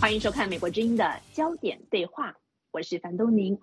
欢迎收看《美国之音》的焦点对话，我是樊东宁。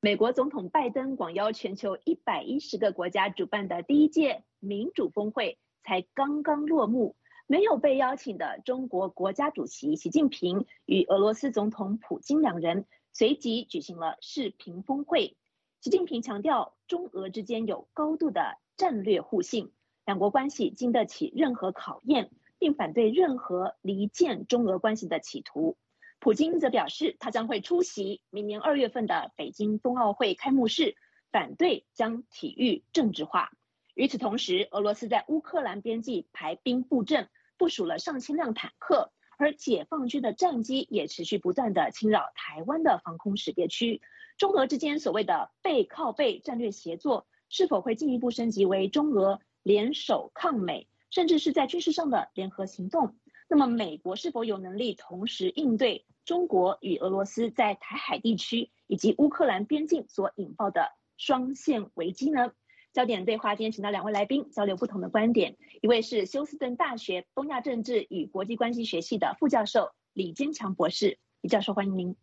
美国总统拜登广邀全球一百一十个国家主办的第一届民主峰会才刚刚落幕，没有被邀请的中国国家主席习近平与俄罗斯总统普京两人随即举行了视频峰会。习近平强调，中俄之间有高度的战略互信，两国关系经得起任何考验，并反对任何离间中俄关系的企图。普京则表示，他将会出席明年二月份的北京冬奥会开幕式，反对将体育政治化。与此同时，俄罗斯在乌克兰边境排兵布阵，部署了上千辆坦克，而解放军的战机也持续不断的侵扰台湾的防空识别区。中俄之间所谓的背靠背战略协作，是否会进一步升级为中俄联手抗美，甚至是在军事上的联合行动？那么，美国是否有能力同时应对中国与俄罗斯在台海地区以及乌克兰边境所引爆的双线危机呢？焦点对话今天请到两位来宾交流不同的观点，一位是休斯顿大学东亚政治与国际关系学系的副教授李坚强博士，李教授欢迎您。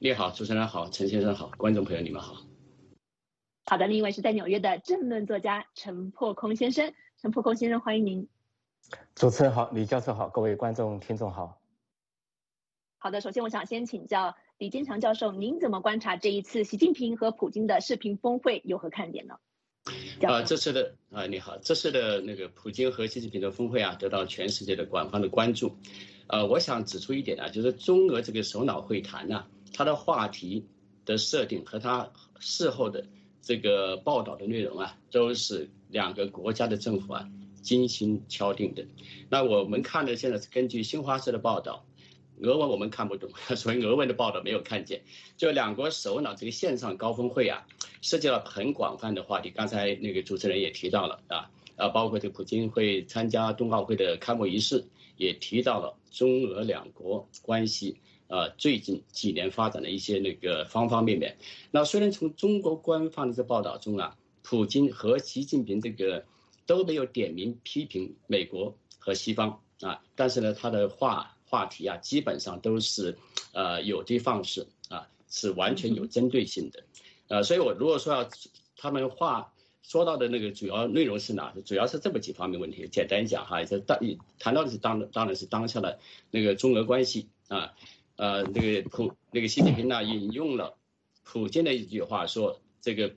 你好，主持人好，陈先生好，观众朋友你们好。好的，另一位是在纽约的政论作家陈破空先生，陈破空先生欢迎您。主持人好，李教授好，各位观众听众好。好的，首先我想先请教李坚强教授，您怎么观察这一次习近平和普京的视频峰会有何看点呢？啊，这次的啊，你好，这次的那个普京和习近平的峰会啊，得到全世界的广泛的关注。呃，我想指出一点啊，就是中俄这个首脑会谈呢，它的话题的设定和它事后的这个报道的内容啊，都是两个国家的政府啊。精心敲定的，那我们看的现在是根据新华社的报道，俄文我们看不懂，所以俄文的报道没有看见。就两国首脑这个线上高峰会啊，涉及了很广泛的话题。刚才那个主持人也提到了啊，啊，包括这普京会参加冬奥会的开幕仪式，也提到了中俄两国关系啊最近几年发展的一些那个方方面面。那虽然从中国官方的这报道中啊，普京和习近平这个。都没有点名批评美国和西方啊，但是呢，他的话话题啊，基本上都是，呃，有的放矢啊，是完全有针对性的，呃，所以我如果说要他们话说到的那个主要内容是哪？主要是这么几方面问题，简单讲哈，就当谈到的是当当然是当下的那个中俄关系啊，呃，那个普那个习近平呢引用了普京的一句话说这个。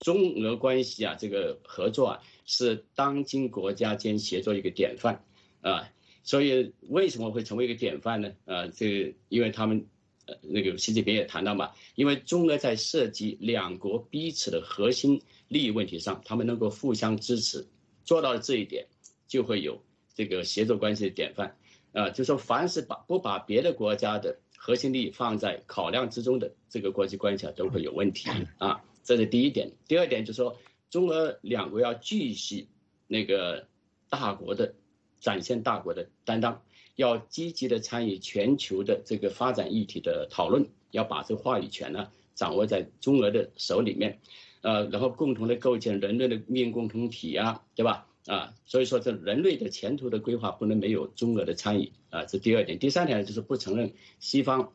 中俄关系啊，这个合作啊，是当今国家间协作一个典范啊。所以为什么会成为一个典范呢？啊，这因为他们，呃，那个习近平也谈到嘛，因为中俄在涉及两国彼此的核心利益问题上，他们能够互相支持，做到了这一点，就会有这个协作关系的典范啊。就说凡是把不把别的国家的核心利益放在考量之中的这个国际关系啊，都会有问题啊。这是第一点，第二点就是说，中俄两国要继续那个大国的展现大国的担当，要积极的参与全球的这个发展议题的讨论，要把这话语权呢掌握在中俄的手里面，呃，然后共同的构建人类的命共同体啊，对吧？啊，所以说这人类的前途的规划不能没有中俄的参与啊，这第二点，第三点就是不承认西方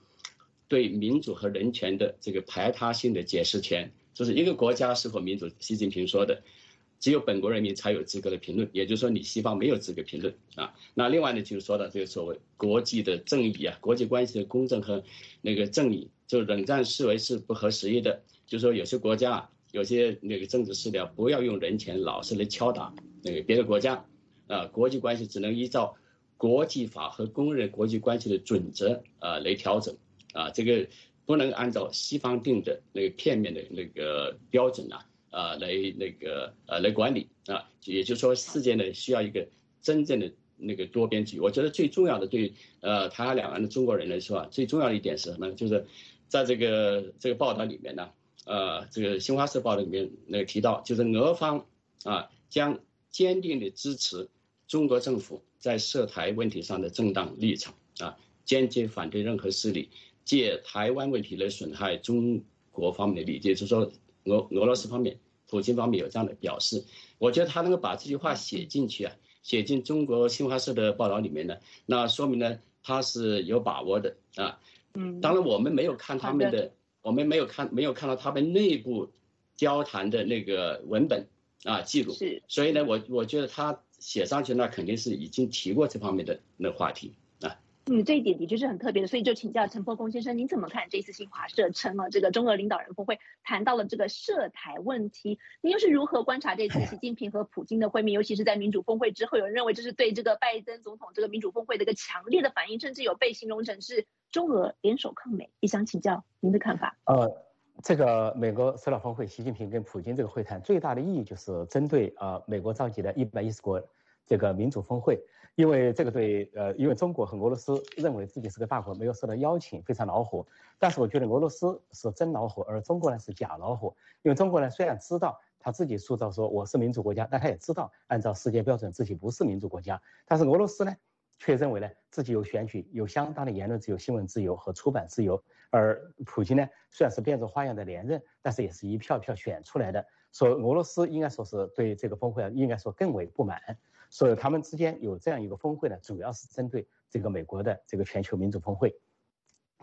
对民主和人权的这个排他性的解释权。就是一个国家是否民主，习近平说的，只有本国人民才有资格的评论，也就是说你西方没有资格评论啊。那另外呢，就是说到这个所谓国际的正义啊，国际关系的公正和那个正义，就冷战思维是不合时宜的。就是说有些国家啊，有些那个政治势力不要用人权老是来敲打那个别的国家啊，国际关系只能依照国际法和公认国际关系的准则啊来调整啊，这个。不能按照西方定的那个片面的那个标准啊，啊来那个呃来管理啊，也就是说世界呢需要一个真正的那个多边主义。我觉得最重要的对呃台海两岸的中国人来说啊，最重要的一点是什么？就是在这个这个报道里面呢，呃这个新华社报道里面那个提到，就是俄方啊将坚定的支持中国政府在涉台问题上的正当立场啊，坚决反对任何势力。借台湾问题来损害中国方面的利益，就是说俄俄罗斯方面、普京方面有这样的表示，我觉得他能够把这句话写进去啊，写进中国新华社的报道里面呢，那说明呢，他是有把握的啊。嗯，当然我们没有看他们的，我们没有看没有看到他们内部交谈的那个文本啊记录，是，所以呢，我我觉得他写上去那肯定是已经提过这方面的那话题。嗯，这一点的确是很特别的，所以就请教陈破公先生，您怎么看这次新华社称了这个中俄领导人峰会谈到了这个涉台问题？您又是如何观察这次习近平和普京的会面？尤其是在民主峰会之后，有人认为这是对这个拜登总统这个民主峰会的一个强烈的反应，甚至有被形容成是中俄联手抗美。也想请教您的看法。呃，这个美国首脑峰会，习近平跟普京这个会谈最大的意义就是针对呃美国召集的一百一十国这个民主峰会。因为这个对，呃，因为中国和俄罗斯认为自己是个大国，没有受到邀请，非常恼火。但是我觉得俄罗斯是真恼火，而中国呢是假恼火。因为中国呢虽然知道他自己塑造说我是民主国家，但他也知道按照世界标准自己不是民主国家。但是俄罗斯呢却认为呢自己有选举、有相当的言论自由、新闻自由和出版自由。而普京呢虽然是变着花样的连任，但是也是一票票选出来的。所以俄罗斯应该说是对这个峰会啊，应该说更为不满。所以他们之间有这样一个峰会呢，主要是针对这个美国的这个全球民主峰会。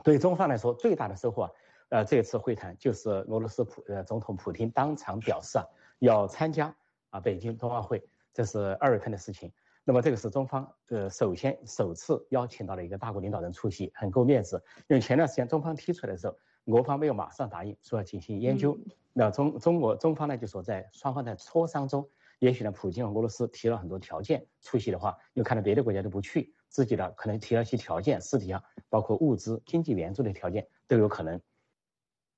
对中方来说，最大的收获啊，呃，这次会谈就是俄罗斯普呃总统普京当场表示啊，要参加啊北京冬奥会，这是二月份的事情。那么这个是中方呃首先首次邀请到了一个大国领导人出席，很够面子。因为前段时间中方提出来的时候，俄方没有马上答应，说要进行研究。那中中国中方呢就说在双方在磋商中。也许呢，普京和俄罗斯提了很多条件，出席的话，又看到别的国家都不去，自己呢可能提了一些条件，私底下包括物资、经济援助的条件都有可能。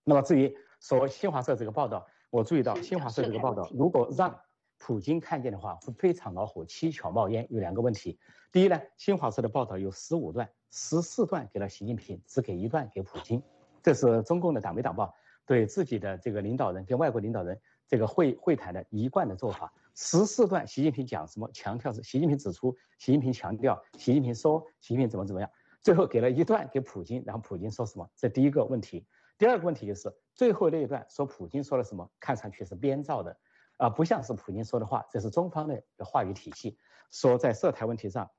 那么至于说新华社这个报道，我注意到新华社这个报道，如果让普京看见的话，会非常恼火，七窍冒烟。有两个问题：第一呢，新华社的报道有十五段，十四段给了习近平，只给一段给普京，这是中共的党媒党报对自己的这个领导人跟外国领导人这个会会谈的一贯的做法。十四段，习近平讲什么？强调是习近平指出，习近平强调，习近平说，习近平怎么怎么样。最后给了一段给普京，然后普京说什么？这第一个问题。第二个问题就是最后那一段说普京说了什么？看上去是编造的，啊，不像是普京说的话。这是中方的话语体系，说在涉台问题上，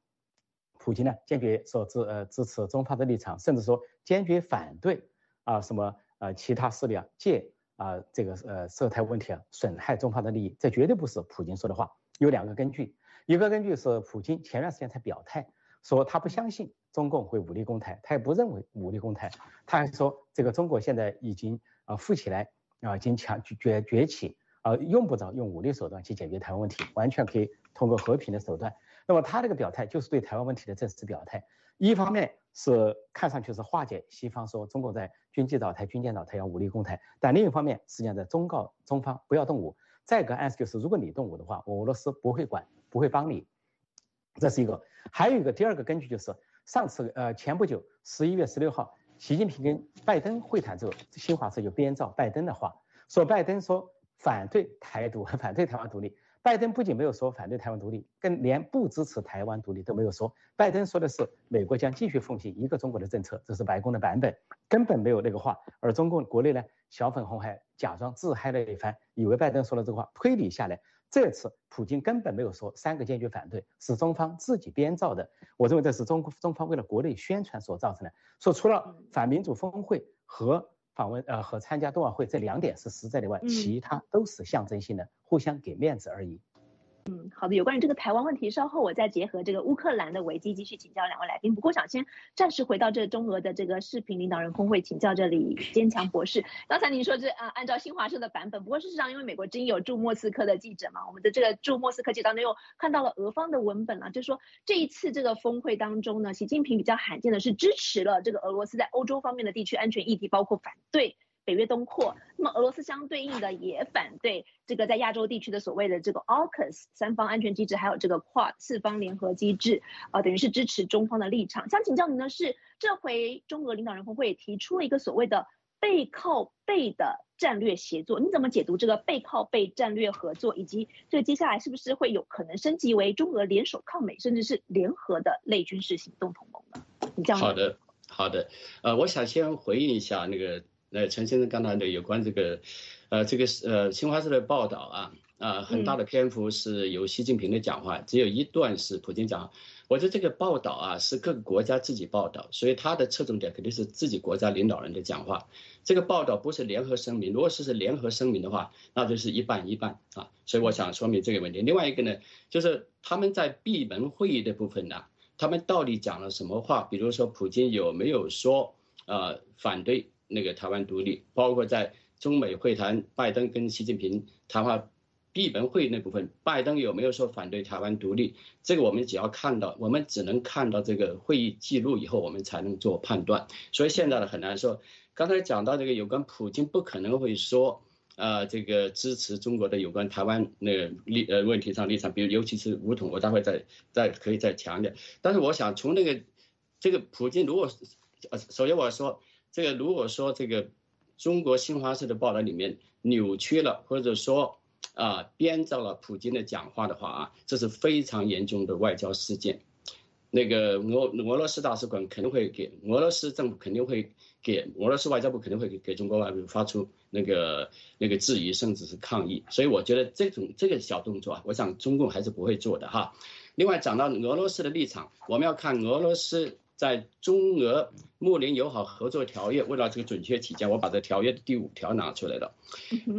普京呢坚决说支呃支持中方的立场，甚至说坚决反对啊什么呃其他势力啊借。啊，这个呃涉台问题啊，损害中方的利益，这绝对不是普京说的话。有两个根据，一个根据是普京前段时间才表态，说他不相信中共会武力攻台，他也不认为武力攻台，他还说这个中国现在已经啊富起来啊，已经强崛崛起啊，用不着用武力手段去解决台湾问题，完全可以通过和平的手段。那么他这个表态就是对台湾问题的正式表态，一方面。是看上去是化解西方说中国在军机倒台、军舰倒台要武力攻台，但另一方面实际上在忠告中方不要动武。再一个暗示就是，如果你动武的话，我俄罗斯不会管，不会帮你。这是一个。还有一个第二个根据就是，上次呃前不久十一月十六号，习近平跟拜登会谈之后，新华社就编造拜登的话，说拜登说反对台独，反对台湾独立。拜登不仅没有说反对台湾独立，更连不支持台湾独立都没有说。拜登说的是美国将继续奉行一个中国的政策，这是白宫的版本，根本没有那个话。而中共国内呢，小粉红还假装自嗨了一番，以为拜登说了这个话。推理下来，这次普京根本没有说三个坚决反对，是中方自己编造的。我认为这是中中方为了国内宣传所造成的。说除了反民主峰会和访问呃和参加冬奥会这两点是实在的外，其他都是象征性的，互相给面子而已。嗯，好的。有关于这个台湾问题，稍后我再结合这个乌克兰的危机继续请教两位来宾。不过想先暂时回到这中俄的这个视频领导人峰会，请教这里坚强博士。刚才您说这啊，按照新华社的版本，不过事实上因为美国真有驻莫斯科的记者嘛，我们的这个驻莫斯科记者当中又看到了俄方的文本啊，就说这一次这个峰会当中呢，习近平比较罕见的是支持了这个俄罗斯在欧洲方面的地区安全议题，包括反对。北约东扩，那么俄罗斯相对应的也反对这个在亚洲地区的所谓的这个 AUKUS 三方安全机制，还有这个 QUAD 四方联合机制，啊，等于是支持中方的立场。想请教您的是，这回中俄领导人峰会提出了一个所谓的背靠背的战略协作，你怎么解读这个背靠背战略合作，以及这个接下来是不是会有可能升级为中俄联手抗美，甚至是联合的类军事行动同盟呢？你这样好的，好的，呃，我想先回应一下那个。呃，陈先生刚才的有关这个，呃，这个是呃新华社的报道啊，呃，很大的篇幅是由习近平的讲话，只有一段是普京讲。我觉得这个报道啊是各个国家自己报道，所以他的侧重点肯定是自己国家领导人的讲话。这个报道不是联合声明，如果是是联合声明的话，那就是一半一半啊。所以我想说明这个问题。另外一个呢，就是他们在闭门会议的部分呢，他们到底讲了什么话？比如说普京有没有说呃反对那个台湾独立？包括在中美会谈，拜登跟习近平谈话。闭门会那部分，拜登有没有说反对台湾独立？这个我们只要看到，我们只能看到这个会议记录以后，我们才能做判断。所以现在呢很难说。刚才讲到这个有关普京不可能会说，呃，这个支持中国的有关台湾那个立呃问题上立场，比如尤其是武统，我待会再再可以再强调。但是我想从那个这个普京，如果呃首先我要说这个如果说这个中国新华社的报道里面扭曲了，或者说。啊，编造了普京的讲话的话啊，这是非常严重的外交事件。那个俄俄罗斯大使馆肯定会给俄罗斯政府肯定会给俄罗斯外交部肯定会给给中国外交部发出那个那个质疑，甚至是抗议。所以我觉得这种这个小动作啊，我想中共还是不会做的哈。另外讲到俄罗斯的立场，我们要看俄罗斯在中俄睦邻友好合作条约，为了这个准确起见，我把这条约的第五条拿出来了，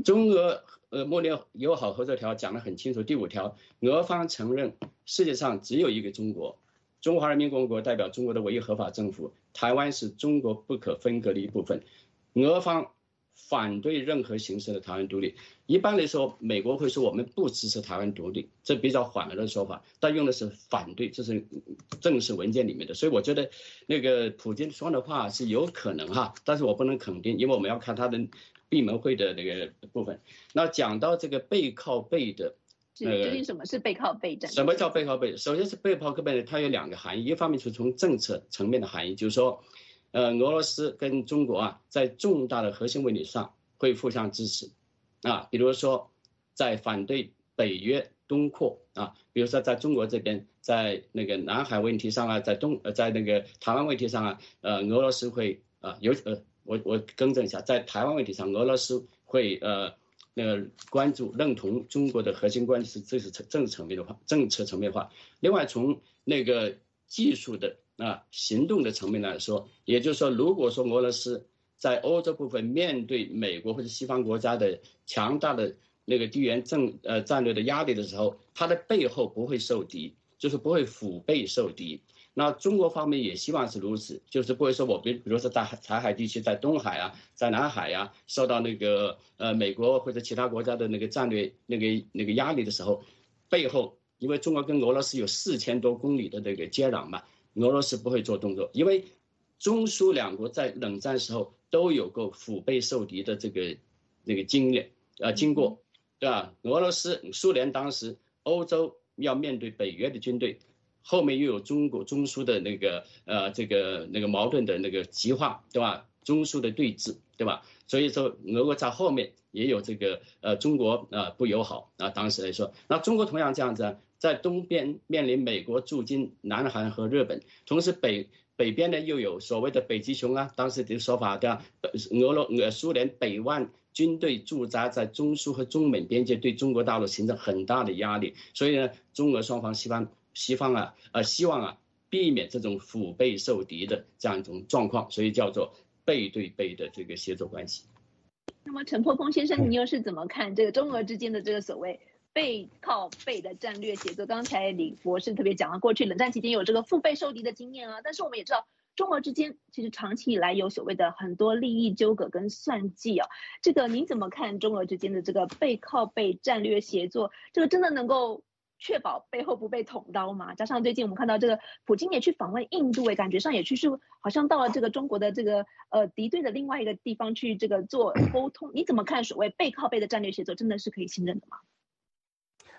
中俄。呃，睦邻友好合作条讲得很清楚。第五条，俄方承认世界上只有一个中国，中华人民共和国代表中国的唯一合法政府，台湾是中国不可分割的一部分。俄方反对任何形式的台湾独立。一般来说，美国会说我们不支持台湾独立，这比较缓和的说法，但用的是反对，这是正式文件里面的。所以我觉得那个普京说的话是有可能哈，但是我不能肯定，因为我们要看他的。闭门会的那个部分，那讲到这个背靠背的，究竟什么是背靠背战？什么叫背靠背？首先是背靠背的，它有两个含义，一方面是从政策层面的含义，就是说，呃，俄罗斯跟中国啊，在重大的核心问题上会互相支持，啊，比如说在反对北约东扩啊，比如说在中国这边，在那个南海问题上啊，在东呃在那个台湾问题上啊，呃，俄罗斯会啊有呃。我我更正一下，在台湾问题上，俄罗斯会呃那个关注认同中国的核心关系，这是政政治层面的话，政策层面的话。另外从那个技术的啊行动的层面来说，也就是说，如果说俄罗斯在欧洲部分面对美国或者西方国家的强大的那个地缘政呃战略的压力的时候，它的背后不会受敌，就是不会腹背受敌。那中国方面也希望是如此，就是不会说我比比如说在台海地区，在东海啊，在南海呀，受到那个呃美国或者其他国家的那个战略那个那个压力的时候，背后因为中国跟俄罗斯有四千多公里的这个接壤嘛，俄罗斯不会做动作，因为中苏两国在冷战时候都有过腹背受敌的这个那个经验呃经过，对吧？俄罗斯苏联当时欧洲要面对北约的军队。后面又有中国中苏的那个呃这个那个矛盾的那个激化，对吧？中苏的对峙，对吧？所以说俄国在后面也有这个呃中国呃不友好啊，当时来说，那中国同样这样子，在东边面临美国驻军南韩和日本，同时北北边呢又有所谓的北极熊啊，当时的说法对吧？俄罗俄苏联北万军队驻扎在中苏和中美边界，对中国大陆形成很大的压力，所以呢，中俄双方希望。西方啊，呃，希望啊，避免这种腹背受敌的这样一种状况，所以叫做背对背的这个协作关系。那么陈破峰先生，你又是怎么看这个中俄之间的这个所谓背靠背的战略协作？刚才李博士特别讲了，过去冷战期间有这个腹背受敌的经验啊，但是我们也知道，中俄之间其实长期以来有所谓的很多利益纠葛跟算计啊。这个您怎么看中俄之间的这个背靠背战略协作？这个真的能够？确保背后不被捅刀吗？加上最近我们看到这个普京也去访问印度，哎，感觉上也去是好像到了这个中国的这个呃敌对的另外一个地方去这个做沟通。你怎么看所谓背靠背的战略协作，真的是可以信任的吗？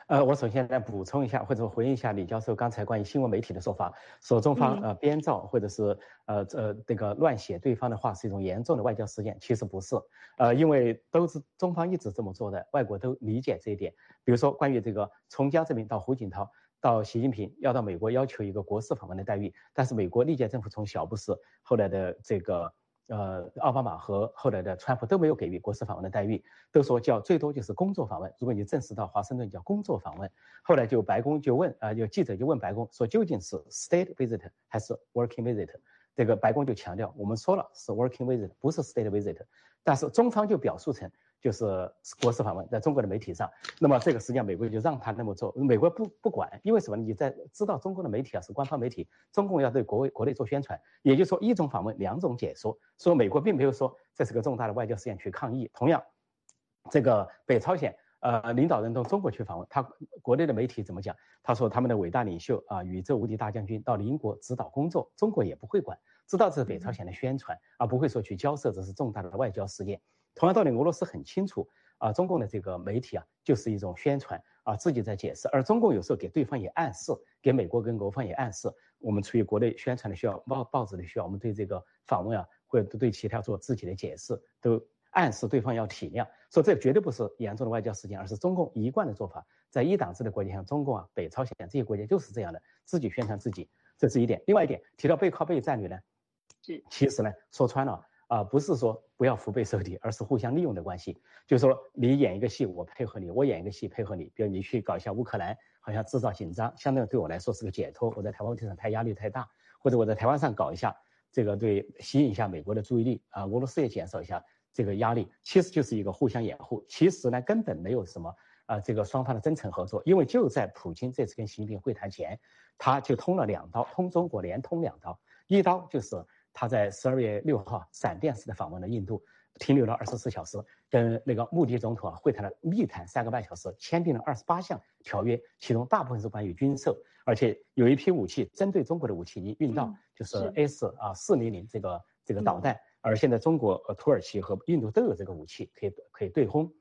呃，我首先来补充一下，或者回应一下李教授刚才关于新闻媒体的说法，说中方呃编造或者是呃呃这个乱写对方的话是一种严重的外交事件，其实不是，呃，因为都是中方一直这么做的，外国都理解这一点。比如说关于这个从江泽民到胡锦涛到习近平要到美国要求一个国事访问的待遇，但是美国历届政府从小布什后来的这个呃，奥巴马和后来的川普都没有给予国事访问的待遇，都说叫最多就是工作访问。如果你正式到华盛顿叫工作访问，后来就白宫就问啊，有记者就问白宫说究竟是 state visit 还是 working visit？这个白宫就强调，我们说了是 working visit，不是 state visit。但是中方就表述成就是国事访问，在中国的媒体上，那么这个实际上美国就让他那么做，美国不不管，因为什么？你在知道中国的媒体啊是官方媒体，中共要对国国内做宣传，也就是说一种访问两种解说，说美国并没有说这是个重大的外交事件去抗议。同样，这个北朝鲜呃领导人到中国去访问，他国内的媒体怎么讲？他说他们的伟大领袖啊，宇宙无敌大将军到邻国指导工作，中国也不会管，知道这是北朝鲜的宣传，而不会说去交涉这是重大的外交事件。同样道理，俄罗斯很清楚啊，中共的这个媒体啊，就是一种宣传啊，自己在解释，而中共有时候给对方也暗示，给美国跟俄方也暗示，我们出于国内宣传的需要，报报纸的需要，我们对这个访问啊，或者对其他做自己的解释，都暗示对方要体谅，说这绝对不是严重的外交事件，而是中共一贯的做法，在一党制的国家，像中共啊、北朝鲜这些国家就是这样的，自己宣传自己，这是一点。另外一点，提到背靠背战略呢，是其实呢，说穿了。啊，不是说不要腹背受敌，而是互相利用的关系。就是说，你演一个戏，我配合你；我演一个戏，配合你。比如你去搞一下乌克兰，好像制造紧张，相对对我来说是个解脱。我在台湾问题上太压力太大，或者我在台湾上搞一下，这个对吸引一下美国的注意力啊，俄罗斯也减少一下这个压力，其实就是一个互相掩护。其实呢，根本没有什么啊，这个双方的真诚合作。因为就在普京这次跟习近平会谈前，他就通了两刀，通中国连通两刀，一刀就是。他在十二月六号闪电式的访问了印度，停留了二十四小时，跟那个穆迪总统啊会谈了密谈三个半小时，签订了二十八项条约，其中大部分是关于军售，而且有一批武器针对中国的武器已经运到，就是 S 啊四零零这个这个导弹，而现在中国、和土耳其和印度都有这个武器可以可以对轰。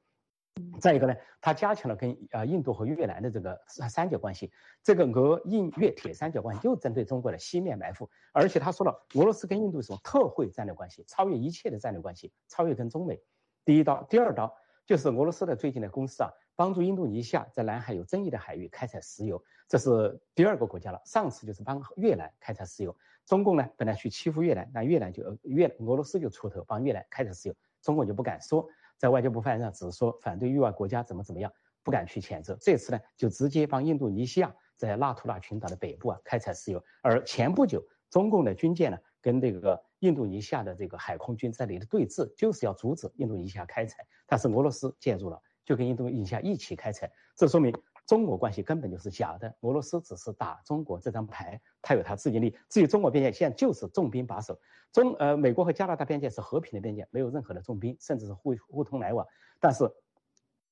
再一个呢，它加强了跟啊印度和越南的这个三角关系，这个俄印越铁三角关系就针对中国的西面埋伏，而且他说了，俄罗斯跟印度是种特惠战略关系，超越一切的战略关系，超越跟中美。第一刀，第二刀就是俄罗斯的最近的公司啊，帮助印度尼西亚在南海有争议的海域开采石油，这是第二个国家了。上次就是帮越南开采石油，中共呢本来去欺负越南，那越南就越俄罗斯就出头帮越南开采石油，中共就不敢说。在外交部发言上只是说反对域外国家怎么怎么样，不敢去谴责。这次呢，就直接帮印度尼西亚在纳图纳群岛的北部啊开采石油。而前不久，中共的军舰呢跟这个印度尼西亚的这个海空军在里的对峙，就是要阻止印度尼西亚开采。但是俄罗斯介入了，就跟印度尼西亚一起开采。这说明中俄关系根本就是假的，俄罗斯只是打中国这张牌，他有他自己利。至于中国边界，现在就是重兵把守。中呃，美国和加拿大边界是和平的边界，没有任何的重兵，甚至是互互通来往。但是，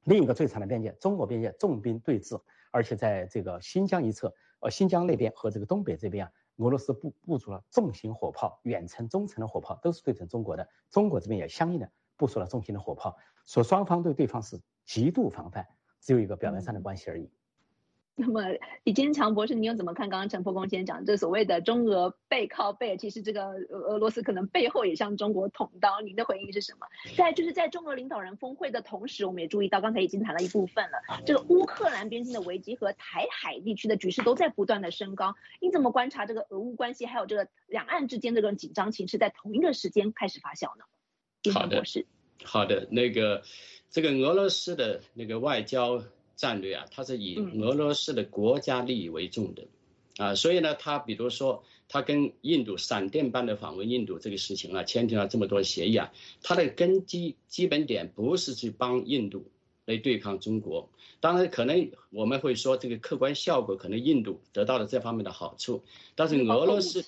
另一个最长的边界，中国边界重兵对峙，而且在这个新疆一侧，呃，新疆那边和这个东北这边啊，俄罗斯布部署了重型火炮、远程、中程的火炮，都是对准中国的。中国这边也相应的部署了重型的火炮，说双方对对方是极度防范，只有一个表面上的关系而已。那么李坚强博士，你又怎么看刚刚陈破公先讲这所谓的中俄背靠背？其实这个俄罗斯可能背后也向中国捅刀，您的回应是什么？在就是在中俄领导人峰会的同时，我们也注意到刚才已经谈了一部分了，这个乌克兰边境的危机和台海地区的局势都在不断的升高。你怎么观察这个俄乌关系，还有这个两岸之间这种紧张情势在同一个时间开始发酵呢？好的，好的，那个这个俄罗斯的那个外交。战略啊，它是以俄罗斯的国家利益为重的，啊，所以呢，他比如说他跟印度闪电般的访问印度这个事情啊，签订了这么多协议啊，它的根基基本点不是去帮印度来对抗中国，当然可能我们会说这个客观效果可能印度得到了这方面的好处，但是俄罗斯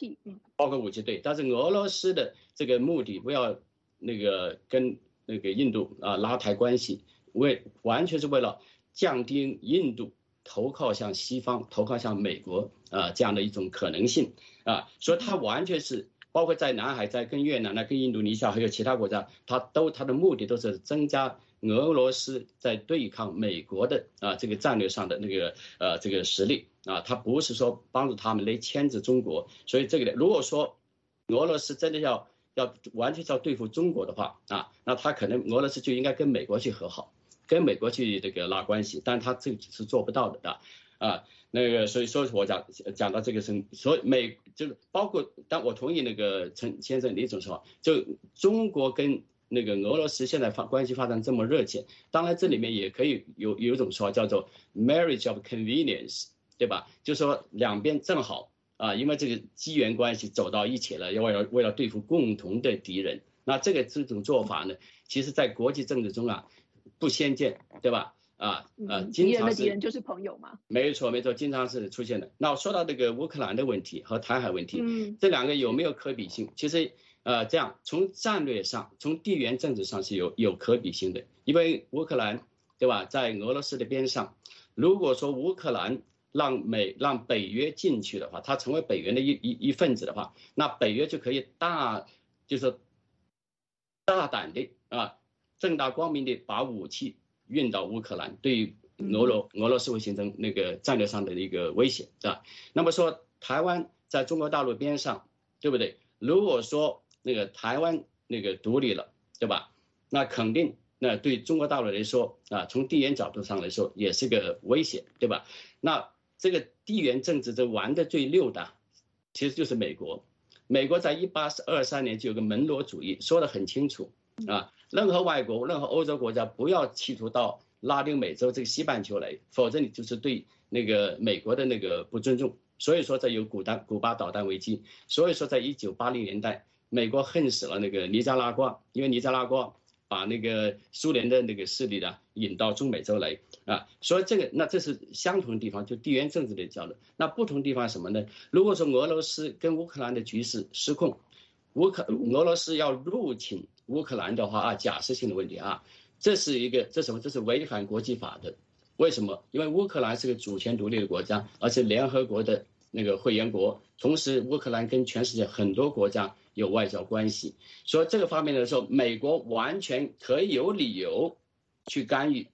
包括武器对，但是俄罗斯的这个目的不要那个跟那个印度啊拉抬关系，为完全是为了。降低印度投靠向西方、投靠向美国啊这样的一种可能性啊，所以它完全是包括在南海、在跟越南、呢、跟印度尼西亚还有其他国家，它都它的目的都是增加俄罗斯在对抗美国的啊这个战略上的那个呃这个实力啊，它不是说帮助他们来牵制中国。所以这个如果说俄罗斯真的要要完全要对付中国的话啊，那他可能俄罗斯就应该跟美国去和好。跟美国去这个拉关系，但他这是做不到的啊，啊，那个所以说我讲讲到这个是，所以美就是包括，但我同意那个陈先生李总说法，就中国跟那个俄罗斯现在发关系发展这么热切，当然这里面也可以有有一种说法叫做 marriage of convenience，对吧？就说两边正好啊，因为这个机缘关系走到一起了，要为了为了对付共同的敌人，那这个这种做法呢，其实在国际政治中啊不鲜见，对吧？啊啊，敌人的敌人就是朋友嘛。没错没错，经常是出现的。那说到这个乌克兰的问题和台海问题，嗯，这两个有没有可比性？其实呃，这样从战略上、从地缘政治上是有有可比性的。因为乌克兰对吧，在俄罗斯的边上，如果说乌克兰让美让北约进去的话，它成为北约的一一一份子的话，那北约就可以大就是大胆的啊，正大光明的把武器。运到乌克兰，对俄罗俄罗斯会形成那个战略上的一个威胁，对吧？那么说台湾在中国大陆边上，对不对？如果说那个台湾那个独立了，对吧？那肯定那对中国大陆来说啊，从地缘角度上来说也是个威胁，对吧？那这个地缘政治这玩的最溜的，其实就是美国。美国在一八二三年就有个门罗主义，说的很清楚啊。任何外国、任何欧洲国家不要企图到拉丁美洲这个西半球来，否则你就是对那个美国的那个不尊重。所以说，这有古丹古巴导弹危机。所以说，在一九八零年代，美国恨死了那个尼加拉瓜，因为尼加拉瓜把那个苏联的那个势力呢引到中美洲来啊。所以这个那这是相同的地方，就地缘政治的交流。那不同地方什么呢？如果说俄罗斯跟乌克兰的局势失控，乌克俄罗斯要入侵。乌克兰的话啊，假设性的问题啊，这是一个这什么？这是违反国际法的。为什么？因为乌克兰是个主权独立的国家，而且联合国的那个会员国，同时乌克兰跟全世界很多国家有外交关系。所以这个方面来说，美国完全可以有理由去干预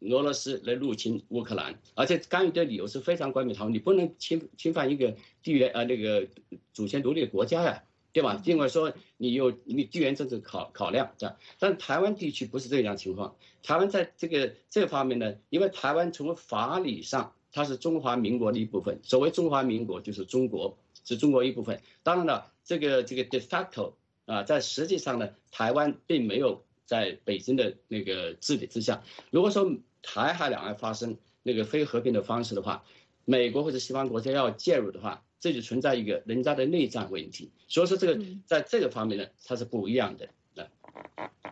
俄罗斯来入侵乌克兰，而且干预的理由是非常冠冕堂皇，你不能侵侵犯一个地缘呃那个主权独立的国家呀。对吧？尽管说你有你地缘政治考考量，对吧？但台湾地区不是这样情况。台湾在这个这方面呢，因为台湾从法理上它是中华民国的一部分。所谓中华民国就是中国，是中国一部分。当然了，这个这个 de facto 啊，在实际上呢，台湾并没有在北京的那个治理之下。如果说台海两岸发生那个非和平的方式的话，美国或者西方国家要介入的话。这就存在一个人家的内战问题，所以说这个在这个方面呢，它是不一样的。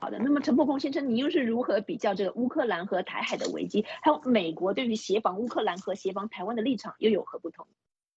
好的，那么陈伯空先生，你又是如何比较这个乌克兰和台海的危机，还有美国对于协防乌克兰和协防台湾的立场又有何不同？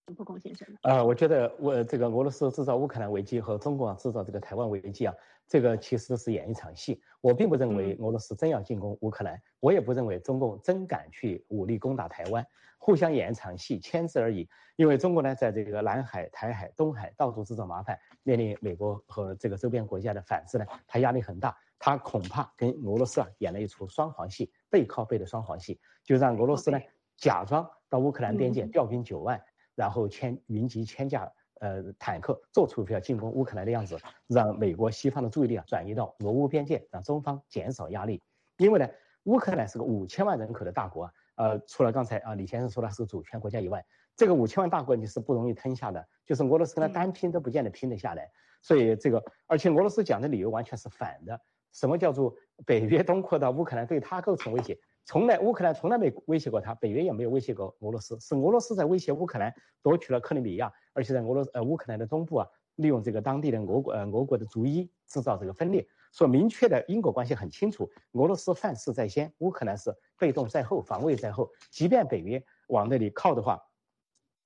陈伯空先生，啊，我觉得我这个俄罗斯制造乌克兰危机和中国制造这个台湾危机啊，这个其实是演一场戏。我并不认为俄罗斯真要进攻乌克兰，我也不认为中共真敢去武力攻打台湾。互相演一场戏，签字而已。因为中国呢，在这个南海、台海、东海到处制造麻烦，面临美国和这个周边国家的反制呢，他压力很大。他恐怕跟俄罗斯啊演了一出双簧戏，背靠背的双簧戏，就让俄罗斯呢假装到乌克兰边界调兵九万，然后千云集千架呃坦克，做出要进攻乌克兰的样子，让美国西方的注意力啊转移到俄乌边界，让中方减少压力。因为呢，乌克兰是个五千万人口的大国啊。呃，除了刚才啊李先生说的是主权国家以外，这个五千万大国你是不容易吞下的，就是俄罗斯跟他单拼都不见得拼得下来。所以这个，而且俄罗斯讲的理由完全是反的。什么叫做北约东扩到乌克兰对他构成威胁？从来乌克兰从来没威胁过他，北约也没有威胁过俄罗斯，是俄罗斯在威胁乌克兰夺取了克里米亚，而且在俄罗呃乌克兰的东部啊，利用这个当地的俄国呃俄国的族裔制造这个分裂。说明确的因果关系很清楚，俄罗斯犯事在先，乌克兰是被动在后，防卫在后。即便北约往那里靠的话，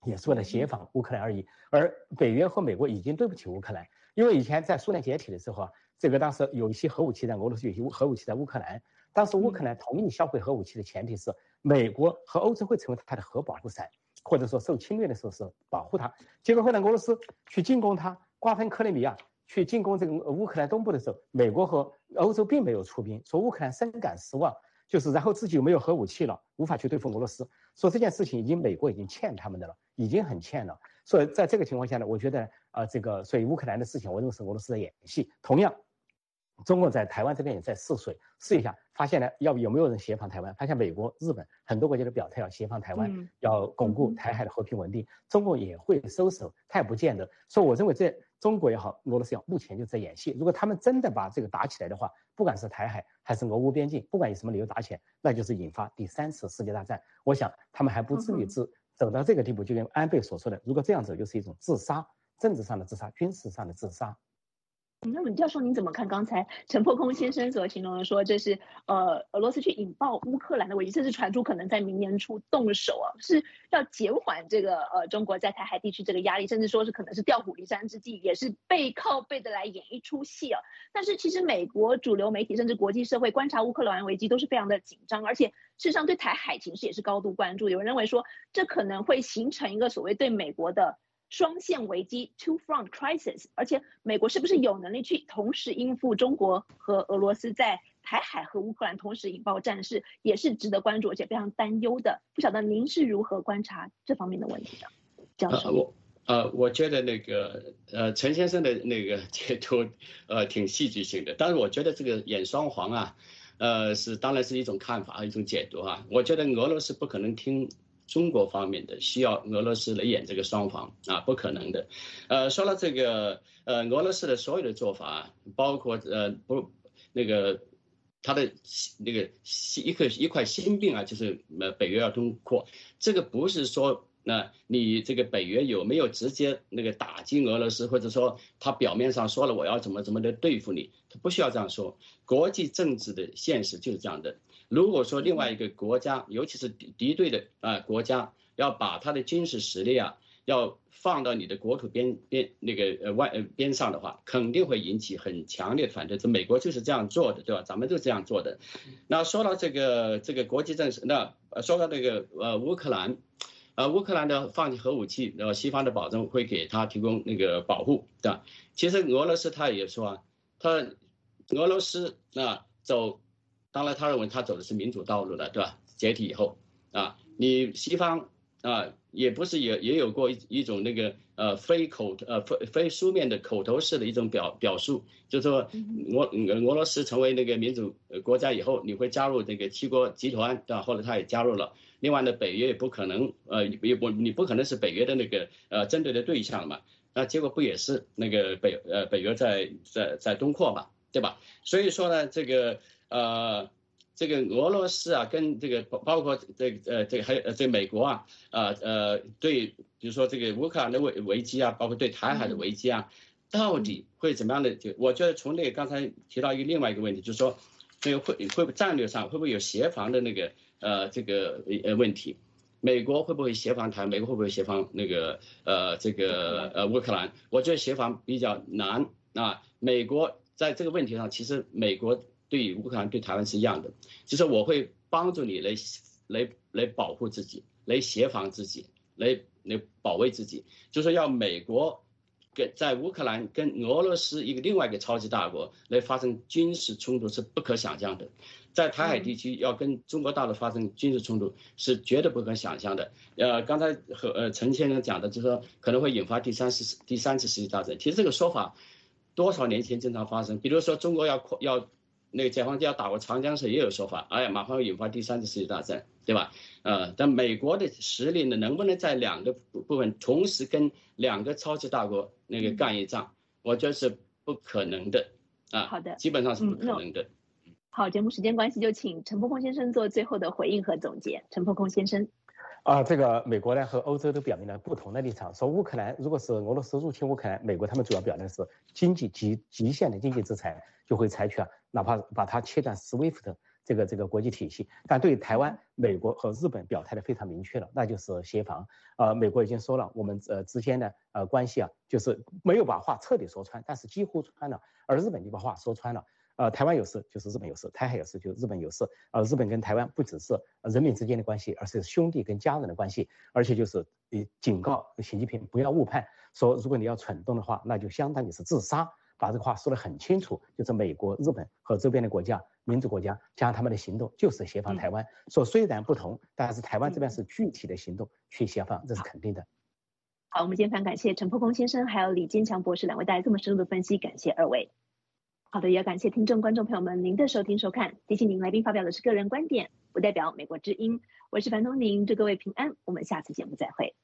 也是为了协防乌克兰而已。而北约和美国已经对不起乌克兰，因为以前在苏联解体的时候啊，这个当时有一些核武器在俄罗斯，有些核武器在乌克兰。当时乌克兰同意销毁核武器的前提是，美国和欧洲会成为它的核保护伞，或者说受侵略的时候是保护它。结果后来俄罗斯去进攻它，瓜分克里米亚。去进攻这个乌克兰东部的时候，美国和欧洲并没有出兵，说乌克兰深感失望，就是然后自己又没有核武器了，无法去对付俄罗斯，说这件事情已经美国已经欠他们的了，已经很欠了。所以在这个情况下呢，我觉得啊，这个所以乌克兰的事情，我认为是俄罗斯在演戏。同样，中共在台湾这边也在试水，试一下，发现呢，要有没有人协防台湾？发现美国、日本很多国家都表态要协防台湾，要巩固台海的和平稳定。中共也会收手，他也不见得。所以我认为这中国也好，俄罗斯也好，目前就在演戏。如果他们真的把这个打起来的话，不管是台海还是俄乌边境，不管以什么理由打起来，那就是引发第三次世界大战。我想他们还不至于自走到这个地步。就跟安倍所说的，如果这样走，就是一种自杀，政治上的自杀，军事上的自杀。那么教授，您怎么看刚才陈破空先生所形容的说，这是呃俄罗斯去引爆乌克兰的危机，甚至传出可能在明年初动手啊，是要减缓这个呃中国在台海地区这个压力，甚至说是可能是调虎离山之计，也是背靠背的来演一出戏啊。但是其实美国主流媒体甚至国际社会观察乌克兰危机都是非常的紧张，而且事实上对台海情势也是高度关注。有人认为说，这可能会形成一个所谓对美国的。双线危机 （two front crisis），而且美国是不是有能力去同时应付中国和俄罗斯在台海和乌克兰同时引爆战事，也是值得关注而且非常担忧的。不晓得您是如何观察这方面的问题的，教授？我呃，我觉得那个呃，陈先生的那个解读呃挺戏剧性的，但是我觉得这个演双簧啊，呃，是当然是一种看法一种解读啊。我觉得俄罗斯不可能听。中国方面的需要俄罗斯来演这个双簧啊，不可能的。呃，说了这个，呃，俄罗斯的所有的做法，包括呃不那个他的那个一颗一块心病啊，就是呃北约要东扩，这个不是说那你这个北约有没有直接那个打击俄罗斯，或者说他表面上说了我要怎么怎么的对付你，他不需要这样说。国际政治的现实就是这样的。如果说另外一个国家，尤其是敌敌对的啊国家，要把他的军事实力啊，要放到你的国土边边那个呃外边上的话，肯定会引起很强烈的反对。这美国就是这样做的，对吧？咱们就这样做的。那说到这个这个国际政治，那说到那个呃乌克兰，呃乌克兰的放弃核武器，然后西方的保证会给他提供那个保护，对吧？其实俄罗斯他也说，他俄罗斯那走。当然，他认为他走的是民主道路了，对吧？解体以后，啊，你西方啊，也不是也也有过一一种那个呃非口呃非非书面的口头式的一种表表述，就是说俄俄罗斯成为那个民主国家以后，你会加入这个七国集团，对吧？后来他也加入了。另外呢，北约也不可能呃也不你不可能是北约的那个呃针对的对象嘛，那结果不也是那个北呃北约在在在东扩嘛，对吧？所以说呢，这个。呃，这个俄罗斯啊，跟这个包包括这呃这个还有呃这美国啊，呃呃对，比如说这个乌克兰的危危机啊，包括对台海的危机啊，到底会怎么样的？就我觉得从那个刚才提到一个另外一个问题，就是说，这个会会战略上会不会有协防的那个呃这个呃问题？美国会不会协防台？美国会不会协防那个呃这个呃乌克兰？我觉得协防比较难啊。美国在这个问题上，其实美国。对乌克兰、对台湾是一样的，就是我会帮助你来、来、来保护自己，来协防自己，来、来保卫自己。就是要美国跟在乌克兰跟俄罗斯一个另外一个超级大国来发生军事冲突是不可想象的，在台海地区要跟中国大陆发生军事冲突是绝对不可想象的。呃，刚才和呃陈先生讲的，就是说可能会引发第三次第三次世界大战。其实这个说法多少年前经常发生，比如说中国要扩要。那个解放军要打过长江时也有说法，哎呀，马上会引发第三次世界大战，对吧？呃，但美国的实力呢，能不能在两个部分同时跟两个超级大国那个干一仗？我觉得是不可能的啊。好的，基本上是不可能的。好，节目时间关系，就请陈破空先生做最后的回应和总结。陈破空先生。啊，这个美国呢和欧洲都表明了不同的立场，说乌克兰如果是俄罗斯入侵乌克兰，美国他们主要表的是经济极极限的经济制裁，就会采取啊，哪怕把它切断 SWIFT 这个这个国际体系。但对于台湾，美国和日本表态的非常明确了，那就是协防。呃，美国已经说了，我们呃之间的呃关系啊，就是没有把话彻底说穿，但是几乎穿了，而日本就把话说穿了。呃，台湾有事就是日本有事，台海有事就日本有事。呃，日本跟台湾不只是人民之间的关系，而是兄弟跟家人的关系。而且就是呃，警告习近平不要误判，说如果你要蠢动的话，那就相当于是自杀。把这个话说得很清楚，就是美国、日本和周边的国家、民主国家加上他们的行动，就是协防台湾。说虽然不同，但是台湾这边是具体的行动去协防，这是肯定的。好，我们今天非常感谢陈破空先生还有李坚强博士两位带来这么深入的分析，感谢二位。好的，也感谢听众、观众朋友们您的收听收看。提醒您，来宾发表的是个人观点，不代表美国之音。我是樊东宁，祝各位平安。我们下次节目再会。